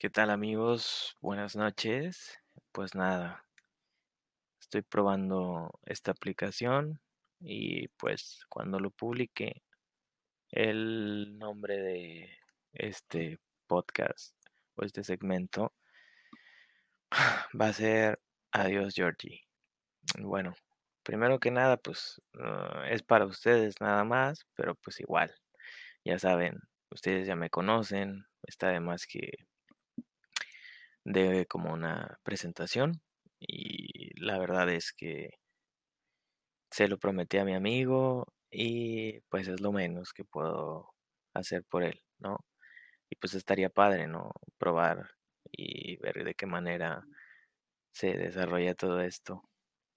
¿Qué tal amigos? Buenas noches. Pues nada, estoy probando esta aplicación y pues cuando lo publique el nombre de este podcast o este segmento va a ser Adiós Georgie. Bueno, primero que nada pues uh, es para ustedes nada más, pero pues igual, ya saben, ustedes ya me conocen, está de más que de como una presentación y la verdad es que se lo prometí a mi amigo y pues es lo menos que puedo hacer por él, ¿no? Y pues estaría padre, ¿no? Probar y ver de qué manera se desarrolla todo esto.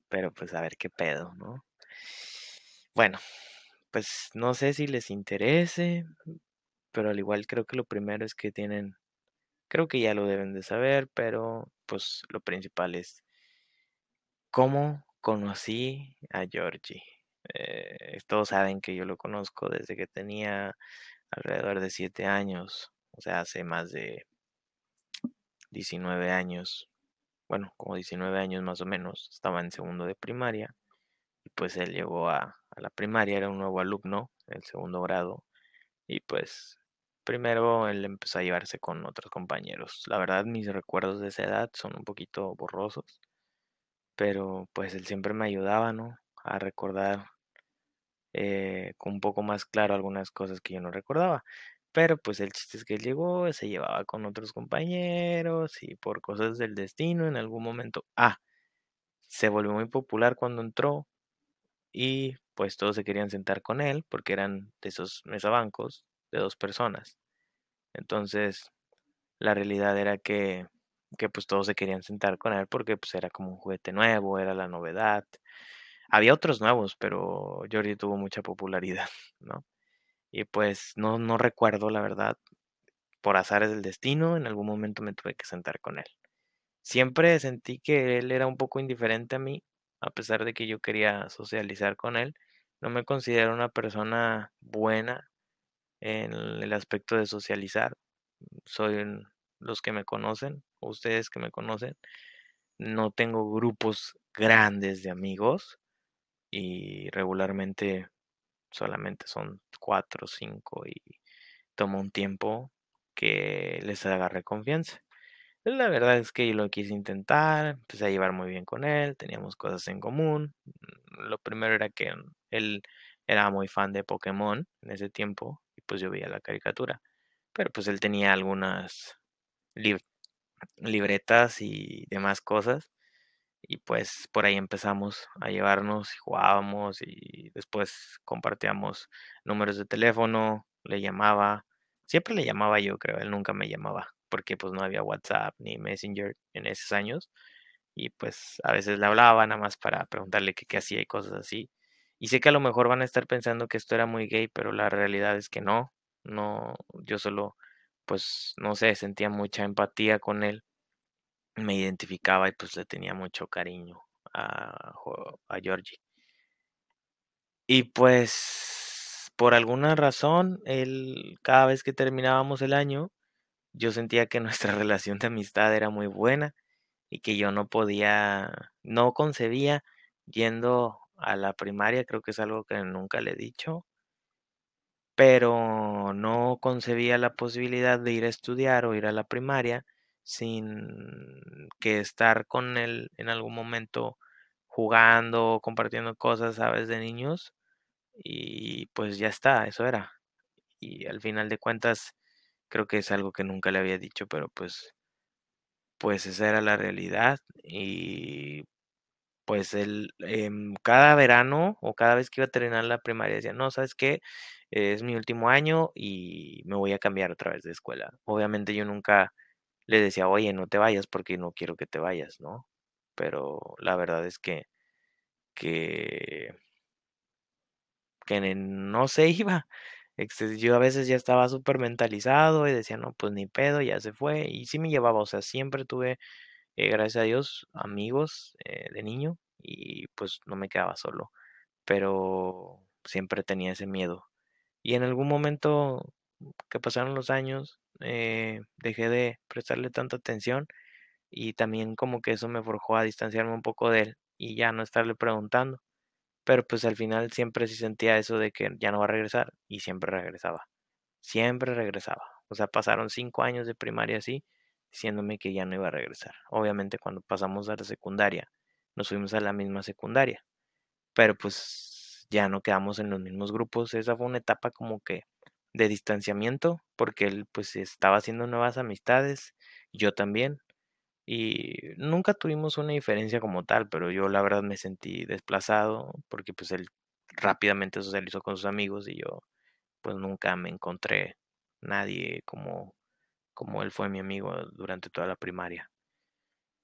Pero pues a ver qué pedo, ¿no? Bueno, pues no sé si les interese, pero al igual creo que lo primero es que tienen Creo que ya lo deben de saber, pero pues lo principal es cómo conocí a Georgie. Eh, todos saben que yo lo conozco desde que tenía alrededor de 7 años, o sea, hace más de 19 años, bueno, como 19 años más o menos, estaba en segundo de primaria y pues él llegó a, a la primaria, era un nuevo alumno, el segundo grado, y pues Primero él empezó a llevarse con otros compañeros. La verdad, mis recuerdos de esa edad son un poquito borrosos, pero pues él siempre me ayudaba, ¿no? A recordar eh, con un poco más claro algunas cosas que yo no recordaba. Pero pues el chiste es que él llegó, se llevaba con otros compañeros y por cosas del destino en algún momento, ah, se volvió muy popular cuando entró y pues todos se querían sentar con él porque eran de esos mesabancos de dos personas. Entonces, la realidad era que, que pues todos se querían sentar con él porque pues era como un juguete nuevo, era la novedad. Había otros nuevos, pero Jordi tuvo mucha popularidad, ¿no? Y pues no, no recuerdo, la verdad, por azares del destino, en algún momento me tuve que sentar con él. Siempre sentí que él era un poco indiferente a mí, a pesar de que yo quería socializar con él. No me considero una persona buena en el aspecto de socializar. Soy los que me conocen, ustedes que me conocen. No tengo grupos grandes de amigos y regularmente solamente son cuatro o cinco y tomo un tiempo que les agarre confianza. La verdad es que lo quise intentar, empecé a llevar muy bien con él, teníamos cosas en común. Lo primero era que él era muy fan de Pokémon en ese tiempo pues yo veía la caricatura. Pero pues él tenía algunas libretas y demás cosas y pues por ahí empezamos a llevarnos y jugábamos y después compartíamos números de teléfono, le llamaba, siempre le llamaba yo creo, él nunca me llamaba porque pues no había WhatsApp ni Messenger en esos años y pues a veces le hablaba nada más para preguntarle qué, qué hacía y cosas así. Y sé que a lo mejor van a estar pensando que esto era muy gay, pero la realidad es que no, no, yo solo pues no sé, sentía mucha empatía con él me identificaba y pues le tenía mucho cariño a, a Georgie. Y pues por alguna razón, él, cada vez que terminábamos el año, yo sentía que nuestra relación de amistad era muy buena y que yo no podía, no concebía yendo a la primaria, creo que es algo que nunca le he dicho, pero no concebía la posibilidad de ir a estudiar o ir a la primaria sin que estar con él en algún momento jugando, compartiendo cosas, sabes, de niños. Y pues ya está, eso era. Y al final de cuentas, creo que es algo que nunca le había dicho, pero pues, pues esa era la realidad. Y pues él, em, cada verano o cada vez que iba a terminar la primaria decía, no, ¿sabes qué? Es mi último año y me voy a cambiar otra vez de escuela. Obviamente yo nunca le decía, oye, no te vayas porque no quiero que te vayas, ¿no? Pero la verdad es que, que, que no se iba. Yo a veces ya estaba súper mentalizado y decía, no, pues ni pedo, ya se fue. Y sí me llevaba, o sea, siempre tuve, eh, gracias a Dios, amigos eh, de niño y pues no me quedaba solo. Pero siempre tenía ese miedo. Y en algún momento que pasaron los años, eh, dejé de prestarle tanta atención y también como que eso me forjó a distanciarme un poco de él y ya no estarle preguntando. Pero pues al final siempre sí sentía eso de que ya no va a regresar y siempre regresaba. Siempre regresaba. O sea, pasaron cinco años de primaria así, diciéndome que ya no iba a regresar. Obviamente cuando pasamos a la secundaria, nos fuimos a la misma secundaria. Pero pues ya no quedamos en los mismos grupos. Esa fue una etapa como que de distanciamiento, porque él pues estaba haciendo nuevas amistades, yo también. Y nunca tuvimos una diferencia como tal, pero yo la verdad me sentí desplazado porque pues él rápidamente socializó con sus amigos y yo pues nunca me encontré nadie como, como él fue mi amigo durante toda la primaria.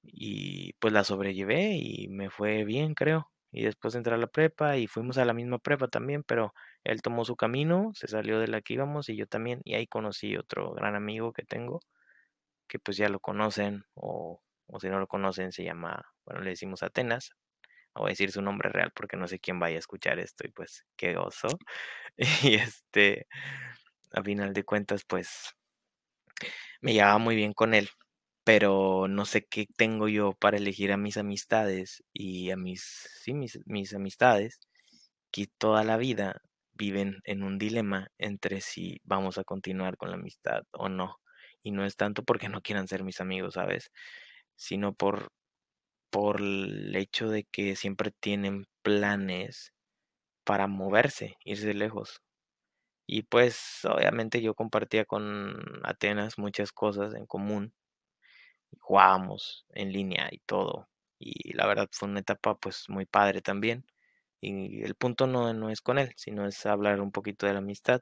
Y pues la sobrellevé y me fue bien, creo. Y después entré a la prepa y fuimos a la misma prepa también, pero él tomó su camino, se salió de la que íbamos y yo también. Y ahí conocí otro gran amigo que tengo, que pues ya lo conocen o, o si no lo conocen se llama, bueno, le decimos Atenas. Voy a decir su nombre real porque no sé quién vaya a escuchar esto y pues qué gozo. Y este, a final de cuentas, pues me llevaba muy bien con él, pero no sé qué tengo yo para elegir a mis amistades y a mis, sí, mis, mis amistades que toda la vida viven en un dilema entre si vamos a continuar con la amistad o no. Y no es tanto porque no quieran ser mis amigos, ¿sabes? Sino por, por el hecho de que siempre tienen planes para moverse, irse lejos. Y pues obviamente yo compartía con Atenas muchas cosas en común. Jugábamos en línea y todo. Y la verdad fue una etapa pues muy padre también. Y el punto no, no es con él, sino es hablar un poquito de la amistad.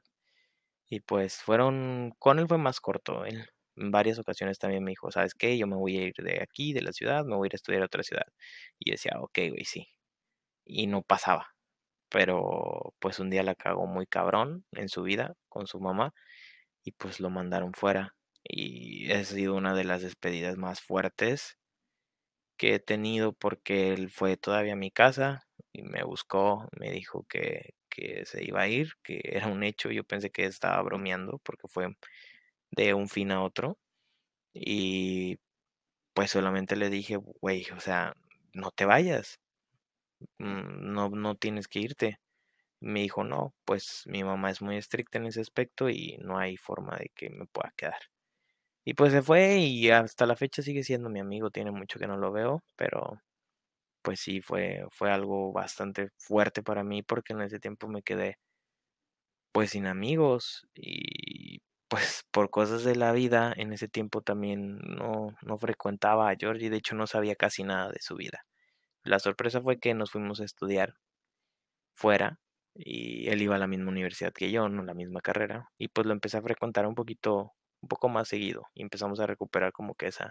Y pues fueron, con él fue más corto. Él en varias ocasiones también me dijo, ¿sabes qué? Yo me voy a ir de aquí, de la ciudad, me voy a ir a estudiar a otra ciudad. Y decía, ok, güey, sí. Y no pasaba pero pues un día la cagó muy cabrón en su vida con su mamá y pues lo mandaron fuera. Y ha sido una de las despedidas más fuertes que he tenido porque él fue todavía a mi casa y me buscó, me dijo que, que se iba a ir, que era un hecho, yo pensé que estaba bromeando porque fue de un fin a otro. Y pues solamente le dije, güey, o sea, no te vayas, no, no tienes que irte. Me dijo, no, pues mi mamá es muy estricta en ese aspecto y no hay forma de que me pueda quedar. Y pues se fue y hasta la fecha sigue siendo mi amigo, tiene mucho que no lo veo, pero pues sí fue, fue algo bastante fuerte para mí porque en ese tiempo me quedé pues sin amigos y pues por cosas de la vida en ese tiempo también no, no frecuentaba a Georgie, de hecho no sabía casi nada de su vida. La sorpresa fue que nos fuimos a estudiar fuera y él iba a la misma universidad que yo, no la misma carrera, y pues lo empecé a frecuentar un poquito, un poco más seguido y empezamos a recuperar como que ese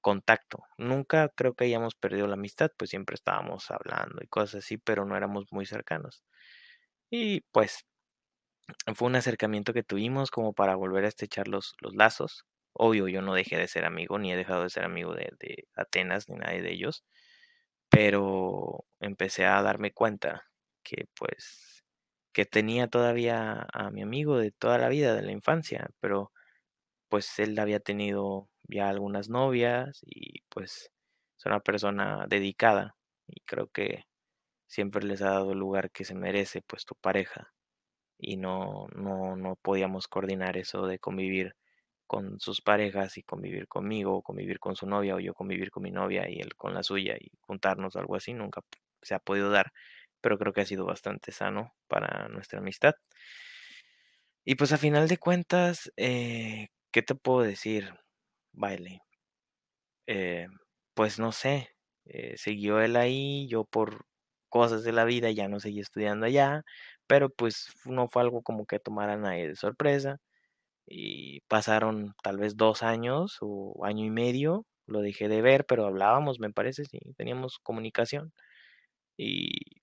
contacto. Nunca creo que hayamos perdido la amistad, pues siempre estábamos hablando y cosas así, pero no éramos muy cercanos. Y pues fue un acercamiento que tuvimos como para volver a estrechar los, los lazos. Obvio, yo no dejé de ser amigo, ni he dejado de ser amigo de, de Atenas, ni nadie de ellos, pero empecé a darme cuenta que pues que tenía todavía a mi amigo de toda la vida, de la infancia, pero pues él había tenido ya algunas novias y pues es una persona dedicada y creo que siempre les ha dado el lugar que se merece pues tu pareja. Y no, no, no podíamos coordinar eso de convivir con sus parejas y convivir conmigo, o convivir con su novia o yo convivir con mi novia y él con la suya y juntarnos algo así, nunca se ha podido dar pero creo que ha sido bastante sano para nuestra amistad. Y pues a final de cuentas, eh, ¿qué te puedo decir, Baile? Eh, pues no sé, eh, siguió él ahí, yo por cosas de la vida ya no seguí estudiando allá, pero pues no fue algo como que tomara a nadie de sorpresa. Y pasaron tal vez dos años o año y medio, lo dejé de ver, pero hablábamos, me parece, sí, teníamos comunicación. Y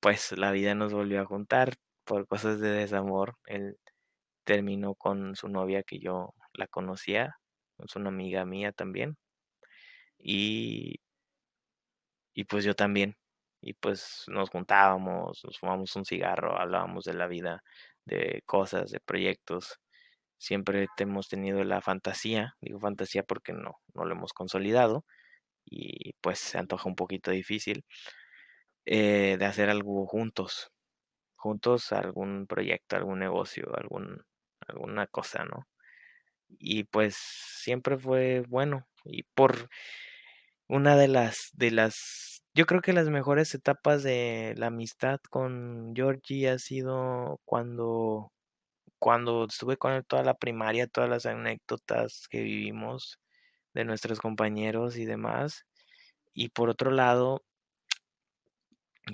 pues la vida nos volvió a juntar por cosas de desamor. Él terminó con su novia que yo la conocía, es una amiga mía también. Y, y pues yo también. Y pues nos juntábamos, nos fumamos un cigarro, hablábamos de la vida, de cosas, de proyectos. Siempre hemos tenido la fantasía, digo fantasía porque no, no lo hemos consolidado y pues se antoja un poquito difícil, eh, de hacer algo juntos, juntos algún proyecto, algún negocio, algún, alguna cosa, ¿no? Y pues siempre fue bueno y por una de las de las yo creo que las mejores etapas de la amistad con Georgie ha sido cuando cuando estuve con él toda la primaria, todas las anécdotas que vivimos de nuestros compañeros y demás. Y por otro lado,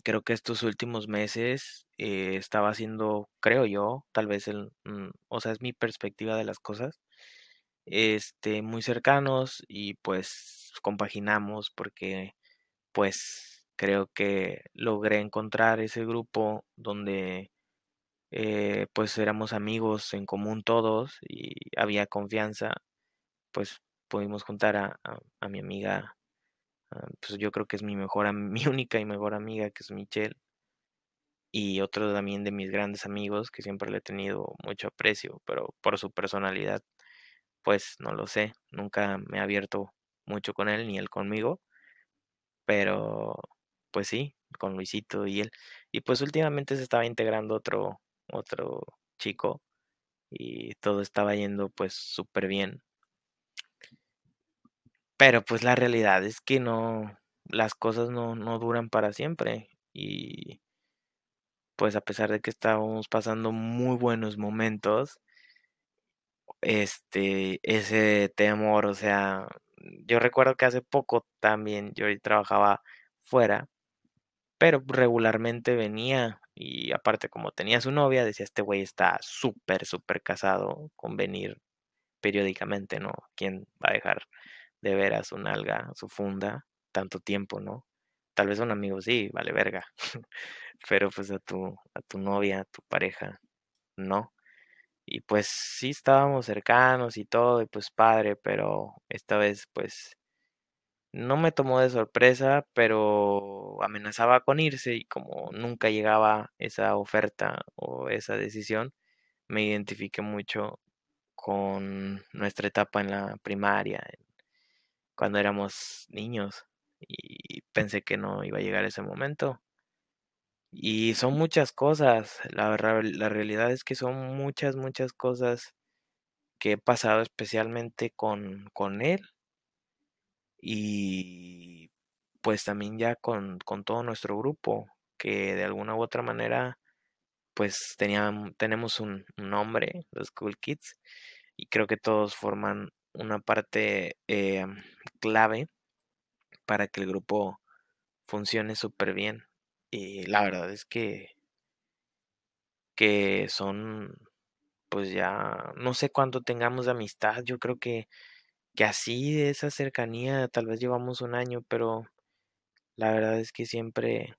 creo que estos últimos meses eh, estaba haciendo, creo yo, tal vez el, mm, o sea, es mi perspectiva de las cosas, este, muy cercanos y pues compaginamos porque pues creo que logré encontrar ese grupo donde eh, pues éramos amigos en común todos y había confianza, pues pudimos juntar a, a- mi amiga, ah, pues yo creo que es mi mejor, mi única y mejor amiga, que es Michelle, y otro también de mis grandes amigos que siempre le he tenido mucho aprecio, pero por su personalidad, pues no lo sé, nunca me he abierto mucho con él ni él conmigo, pero pues sí, con Luisito y él. Y pues últimamente se estaba integrando otro, otro chico y todo estaba yendo pues súper bien. Pero pues la realidad es que no, las cosas no, no duran para siempre. Y pues a pesar de que estábamos pasando muy buenos momentos, este, ese temor, o sea, yo recuerdo que hace poco también yo trabajaba fuera, pero regularmente venía y aparte como tenía su novia, decía, este güey está súper, súper casado con venir periódicamente, ¿no? ¿Quién va a dejar de ver a su nalga, su funda, tanto tiempo, ¿no? Tal vez un amigo sí, vale verga, pero pues a tu, a tu novia, a tu pareja, no. Y pues sí estábamos cercanos y todo, y pues padre, pero esta vez pues no me tomó de sorpresa, pero amenazaba con irse y como nunca llegaba esa oferta o esa decisión, me identifiqué mucho con nuestra etapa en la primaria, cuando éramos niños y pensé que no iba a llegar ese momento. Y son muchas cosas, la, la realidad es que son muchas, muchas cosas que he pasado especialmente con, con él y pues también ya con, con todo nuestro grupo, que de alguna u otra manera pues tenían, tenemos un, un nombre, los Cool Kids, y creo que todos forman una parte eh, clave para que el grupo funcione súper bien. Y la verdad es que, que son, pues ya, no sé cuánto tengamos de amistad, yo creo que, que así de esa cercanía tal vez llevamos un año, pero la verdad es que siempre,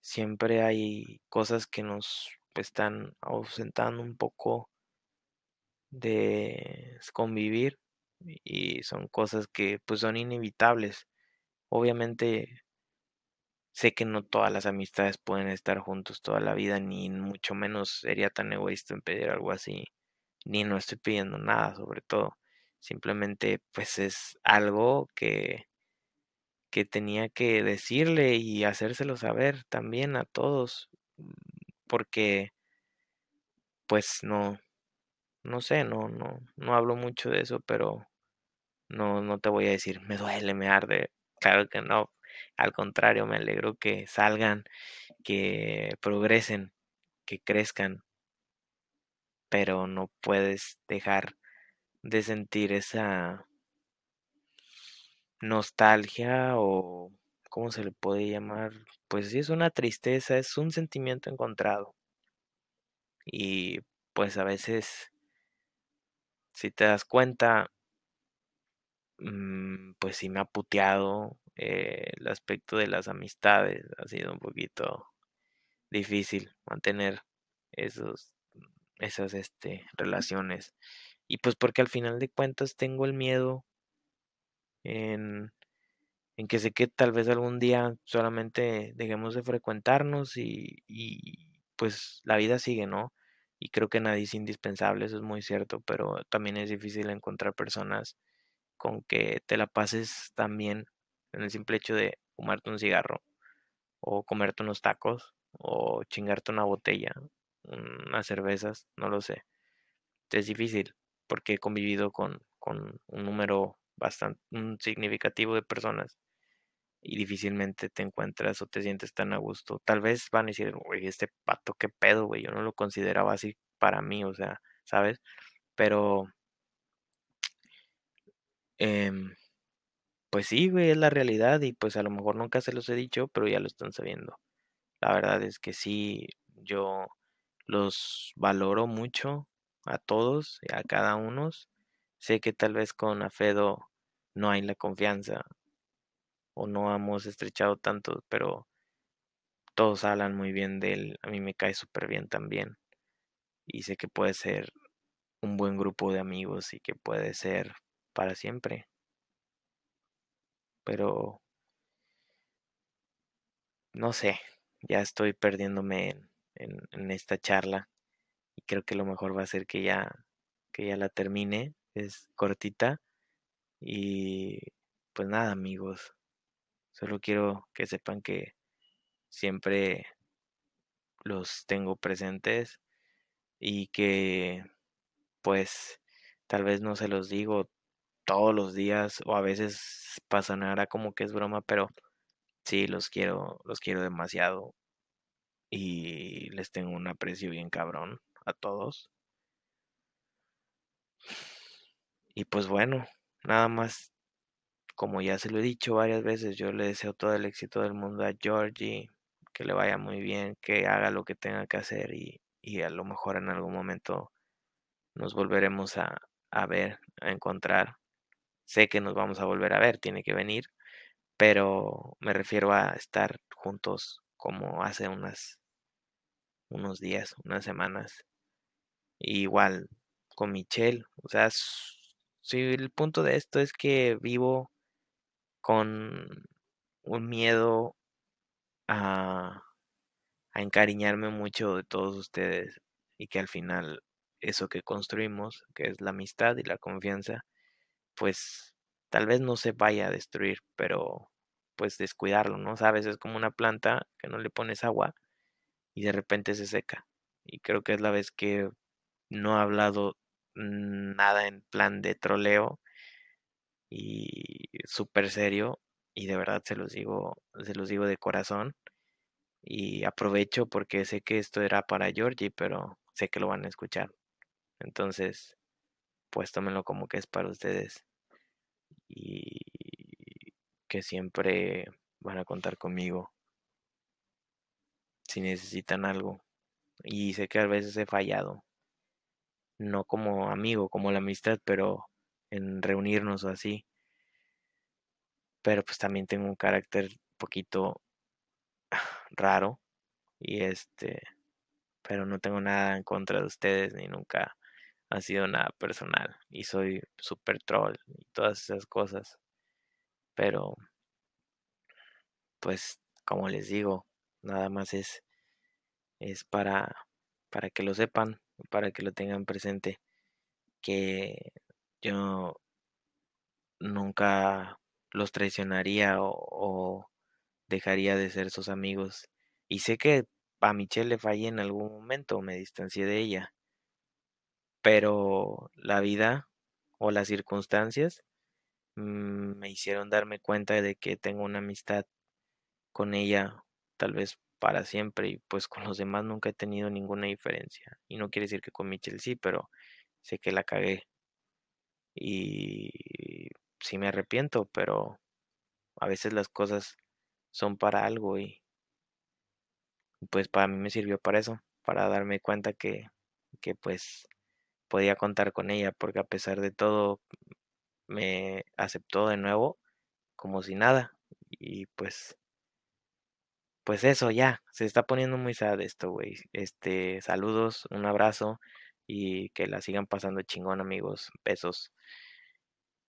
siempre hay cosas que nos están ausentando un poco de convivir y son cosas que pues son inevitables. Obviamente sé que no todas las amistades pueden estar juntos toda la vida, ni mucho menos sería tan egoísta en pedir algo así, ni no estoy pidiendo nada sobre todo. Simplemente pues es algo que, que tenía que decirle y hacérselo saber también a todos, mm, porque pues no, no sé, no, no, no hablo mucho de eso, pero No, no te voy a decir, me duele, me arde. Claro que no. Al contrario, me alegro que salgan, que progresen, que crezcan, pero no puedes dejar de sentir esa nostalgia o, ¿cómo se le puede llamar? Pues sí, es una tristeza, es un sentimiento encontrado. Y pues a veces, si te das cuenta, mm, pues sí me ha puteado eh, el aspecto de las amistades, ha sido un poquito difícil mantener esos, esas este, relaciones. Y pues porque al final de cuentas tengo el miedo en, en que sé que tal vez algún día solamente dejemos de frecuentarnos y, y pues la vida sigue, ¿no? y creo que nadie es indispensable, eso es muy cierto, pero también es difícil encontrar personas con que te la pases tan bien en el simple hecho de fumarte un cigarro o comerte unos tacos o chingarte una botella, unas cervezas, no lo sé. Es difícil porque he convivido con, con un número bastante significativo de personas y difícilmente te encuentras o te sientes tan a gusto. Tal vez van a decir, güey, este pato, qué pedo, güey, yo no lo consideraba así para mí, o sea, ¿sabes? Pero, em, pues sí, güey, es la realidad y pues a lo mejor nunca se los he dicho, pero ya lo están sabiendo. La verdad es que sí, yo los valoro mucho a todos a cada uno. Sé que tal vez con Afedo no hay la confianza o no hemos estrechado tanto, pero todos hablan muy bien de él. A mí me cae súper bien también. Y sé que puede ser un buen grupo de amigos y que puede ser para siempre. Pero no sé, ya estoy perdiéndome en, en, esta charla y creo que lo mejor va a ser que ya que ya la termine es cortita y pues nada amigos solo quiero que sepan que siempre los tengo presentes y que pues tal vez no se los digo todos los días o a veces pasará como que es broma pero sí los quiero los quiero demasiado y les tengo un aprecio bien cabrón a todos. Y pues bueno, nada más, como ya se lo he dicho varias veces, yo le deseo todo el éxito del mundo a Georgie, que le vaya muy bien, que haga lo que tenga que hacer y, y a lo mejor en algún momento nos volveremos a, a ver, a encontrar. Sé que nos vamos a volver a ver, tiene que venir, pero me refiero a estar juntos como hace unas unos días, unas semanas. Igual con Michelle, o sea, si el punto de esto es que vivo con un miedo a, a encariñarme mucho de todos ustedes y que al final eso que construimos, que es la amistad y la confianza, pues tal vez no se vaya a destruir, pero pues descuidarlo, ¿no? Sabes, es como una planta que no le pones agua y de repente se seca. Y creo que es la vez que no ha hablado nada en plan de troleo y súper serio y de verdad se los digo, se los digo de corazón y aprovecho porque sé que esto era para Georgie, pero sé que lo van a escuchar. Entonces, pues tómenlo como que es para ustedes y que siempre van a contar conmigo si necesitan algo. Y sé que a veces he fallado. No como amigo, como la amistad, pero en reunirnos o así. Pero pues también tengo un carácter poquito raro. Y este, pero no tengo nada en contra de ustedes ni nunca ha sido nada personal. Y soy super troll y todas esas cosas. Pero, pues, como les digo, nada más es es para, para que lo sepan, para que lo tengan presente, que yo nunca los traicionaría o, dejaría de ser sus amigos. Y sé que a Michelle le fallé en algún momento, me distancié de ella, pero la vida o las circunstancias mmm, me hicieron darme cuenta de que tengo una amistad con ella, tal vez para siempre y pues con los demás nunca he tenido ninguna diferencia. Y no quiere decir que con Mitchell sí, pero sé que la cagué. Y sí me arrepiento, pero a veces las cosas son para algo y pues para mí me sirvió para eso, para darme cuenta que, que pues podía contar con ella, porque a pesar de todo me aceptó de nuevo como si nada. Y pues pues eso, ya, se está poniendo muy sad esto, güey. Este, saludos, un abrazo y que la sigan pasando chingón, amigos. Besos.